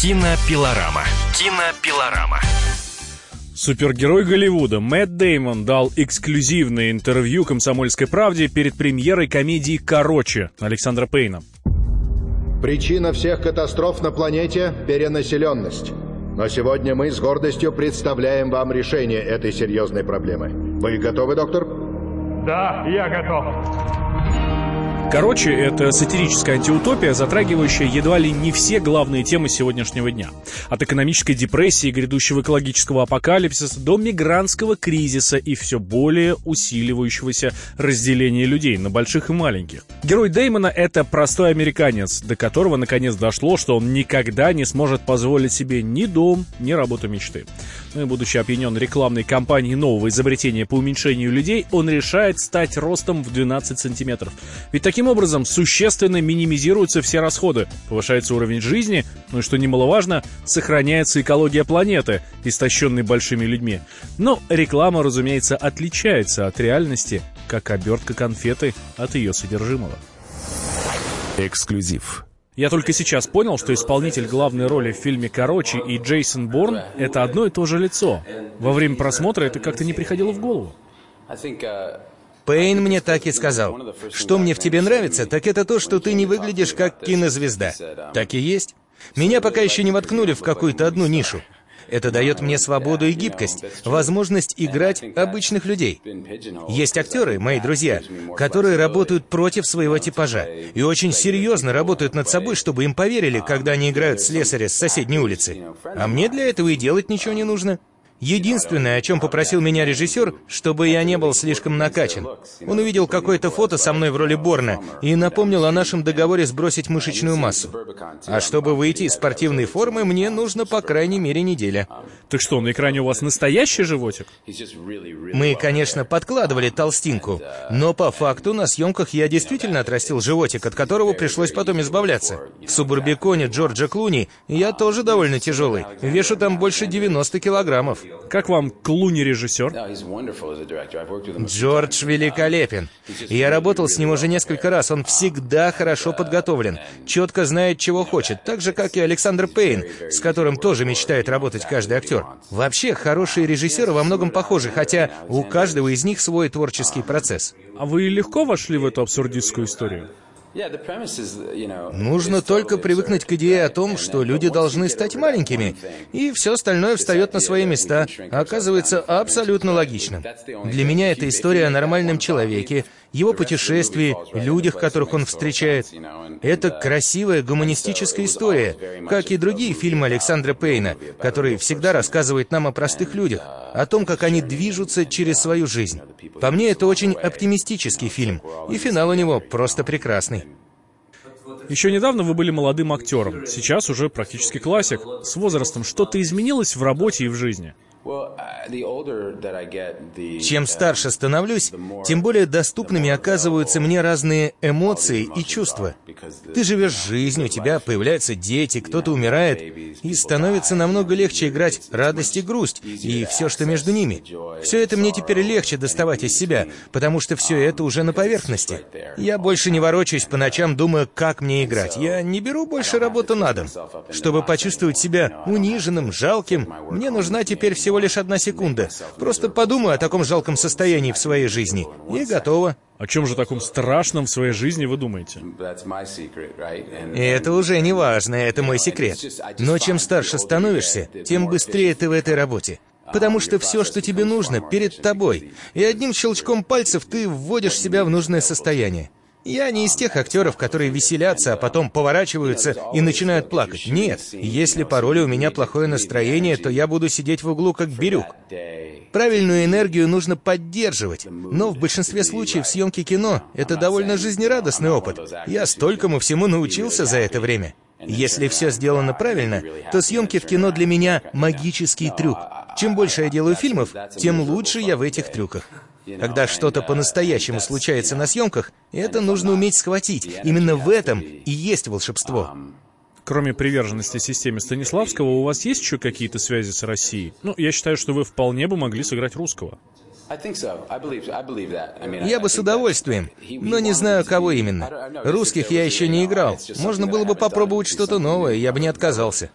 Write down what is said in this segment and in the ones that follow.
Кинопилорама. Кинопилорама. Супергерой Голливуда Мэтт Деймон дал эксклюзивное интервью «Комсомольской правде» перед премьерой комедии «Короче» Александра Пейна. Причина всех катастроф на планете – перенаселенность. Но сегодня мы с гордостью представляем вам решение этой серьезной проблемы. Вы готовы, доктор? Да, я готов. Короче, это сатирическая антиутопия, затрагивающая едва ли не все главные темы сегодняшнего дня. От экономической депрессии, грядущего экологического апокалипсиса до мигрантского кризиса и все более усиливающегося разделения людей на больших и маленьких. Герой Деймона — это простой американец, до которого наконец дошло, что он никогда не сможет позволить себе ни дом, ни работу мечты. Ну и будучи опьянен рекламной кампанией нового изобретения по уменьшению людей, он решает стать ростом в 12 сантиметров. Ведь таким образом существенно минимизируются все расходы, повышается уровень жизни, ну и что немаловажно, сохраняется экология планеты, истощенной большими людьми. Но реклама, разумеется, отличается от реальности, как обертка конфеты от ее содержимого. Эксклюзив. Я только сейчас понял, что исполнитель главной роли в фильме «Короче» и Джейсон Борн — это одно и то же лицо. Во время просмотра это как-то не приходило в голову. Пейн мне так и сказал. Что мне в тебе нравится, так это то, что ты не выглядишь как кинозвезда. Так и есть. Меня пока еще не воткнули в какую-то одну нишу. Это дает мне свободу и гибкость, возможность играть обычных людей. Есть актеры, мои друзья, которые работают против своего типажа и очень серьезно работают над собой, чтобы им поверили, когда они играют слесаря с соседней улицы. А мне для этого и делать ничего не нужно. Единственное, о чем попросил меня режиссер, чтобы я не был слишком накачан. Он увидел какое-то фото со мной в роли Борна и напомнил о нашем договоре сбросить мышечную массу. А чтобы выйти из спортивной формы, мне нужно по крайней мере неделя. Так что, на экране у вас настоящий животик? Мы, конечно, подкладывали толстинку, но по факту на съемках я действительно отрастил животик, от которого пришлось потом избавляться. В субурбиконе Джорджа Клуни я тоже довольно тяжелый. Вешу там больше 90 килограммов. Как вам Клуни режиссер? Джордж великолепен. Я работал с ним уже несколько раз. Он всегда хорошо подготовлен, четко знает, чего хочет, так же, как и Александр Пейн, с которым тоже мечтает работать каждый актер. Вообще, хорошие режиссеры во многом похожи, хотя у каждого из них свой творческий процесс. А вы легко вошли в эту абсурдистскую историю? Нужно только привыкнуть к идее о том, что люди должны стать маленькими, и все остальное встает на свои места, оказывается абсолютно логичным. Для меня это история о нормальном человеке, его путешествии, людях, которых он встречает. Это красивая гуманистическая история, как и другие фильмы Александра Пейна, который всегда рассказывает нам о простых людях, о том, как они движутся через свою жизнь. По мне, это очень оптимистический фильм, и финал у него просто прекрасный. Еще недавно вы были молодым актером, сейчас уже практически классик. С возрастом что-то изменилось в работе и в жизни? Чем старше становлюсь, тем более доступными оказываются мне разные эмоции и чувства. Ты живешь жизнь, у тебя появляются дети, кто-то умирает, и становится намного легче играть радость и грусть, и все, что между ними. Все это мне теперь легче доставать из себя, потому что все это уже на поверхности. Я больше не ворочаюсь по ночам, думая, как мне играть. Я не беру больше работу на дом. Чтобы почувствовать себя униженным, жалким, мне нужна теперь всего лишь одна секунда. Просто подумаю о таком жалком состоянии в своей жизни. И готово. О чем же таком страшном в своей жизни вы думаете? И это уже не важно, это мой секрет. Но чем старше становишься, тем быстрее ты в этой работе. Потому что все, что тебе нужно, перед тобой. И одним щелчком пальцев ты вводишь себя в нужное состояние. Я не из тех актеров, которые веселятся, а потом поворачиваются и начинают плакать. Нет, если по роли у меня плохое настроение, то я буду сидеть в углу как бирюк. Правильную энергию нужно поддерживать, но в большинстве случаев съемки кино — это довольно жизнерадостный опыт. Я столькому всему научился за это время. Если все сделано правильно, то съемки в кино для меня — магический трюк. Чем больше я делаю фильмов, тем лучше я в этих трюках. Когда что-то по-настоящему случается на съемках, это нужно уметь схватить. Именно в этом и есть волшебство. Кроме приверженности системе Станиславского, у вас есть еще какие-то связи с Россией? Ну, я считаю, что вы вполне бы могли сыграть русского. Я бы с удовольствием, но не знаю, кого именно. Русских я еще не играл. Можно было бы попробовать что-то новое, я бы не отказался.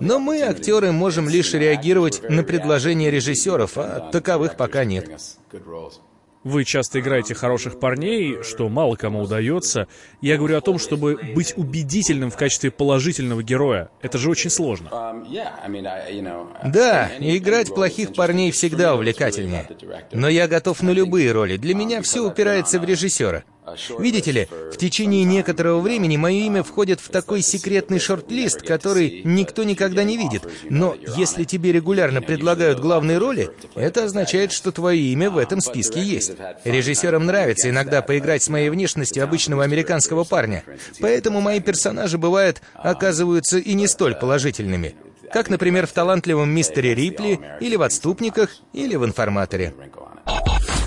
Но мы, актеры, можем лишь реагировать на предложения режиссеров, а таковых пока нет. Вы часто играете хороших парней, что мало кому удается. Я говорю о том, чтобы быть убедительным в качестве положительного героя. Это же очень сложно. Да, играть плохих парней всегда увлекательнее. Но я готов на любые роли. Для меня все упирается в режиссера. Видите ли, в течение некоторого времени мое имя входит в такой секретный шорт-лист, который никто никогда не видит. Но если тебе регулярно предлагают главные роли, это означает, что твое имя в этом списке есть. Режиссерам нравится иногда поиграть с моей внешностью обычного американского парня. Поэтому мои персонажи, бывают, оказываются и не столь положительными. Как, например, в талантливом мистере Рипли, или в «Отступниках», или в «Информаторе».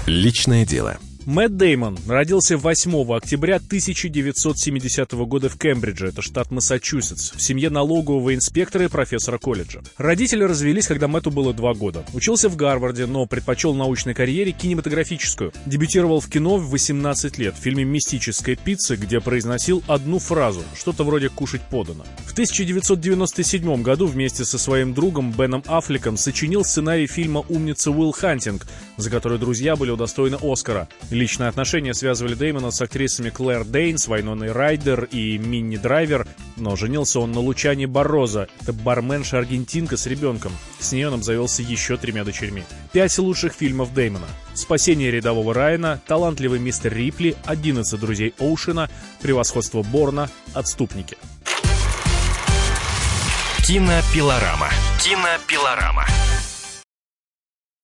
Личное дело. Мэтт Деймон родился 8 октября 1970 года в Кембридже, это штат Массачусетс, в семье налогового инспектора и профессора колледжа. Родители развелись, когда Мэтту было два года. Учился в Гарварде, но предпочел научной карьере кинематографическую. Дебютировал в кино в 18 лет в фильме «Мистическая пицца», где произносил одну фразу, что-то вроде «кушать подано». В 1997 году вместе со своим другом Беном Аффлеком сочинил сценарий фильма «Умница Уилл Хантинг», за который друзья были удостоены Оскара. Личные отношения связывали Дэймона с актрисами Клэр Дейнс, Вайноной Райдер и Минни Драйвер, но женился он на Лучане Бароза. Это барменша-аргентинка с ребенком. С ней он обзавелся еще тремя дочерьми. Пять лучших фильмов Дэймона. «Спасение рядового Райана», «Талантливый мистер Рипли», «11 друзей Оушена», «Превосходство Борна», «Отступники». Кинопилорама. Кинопилорама.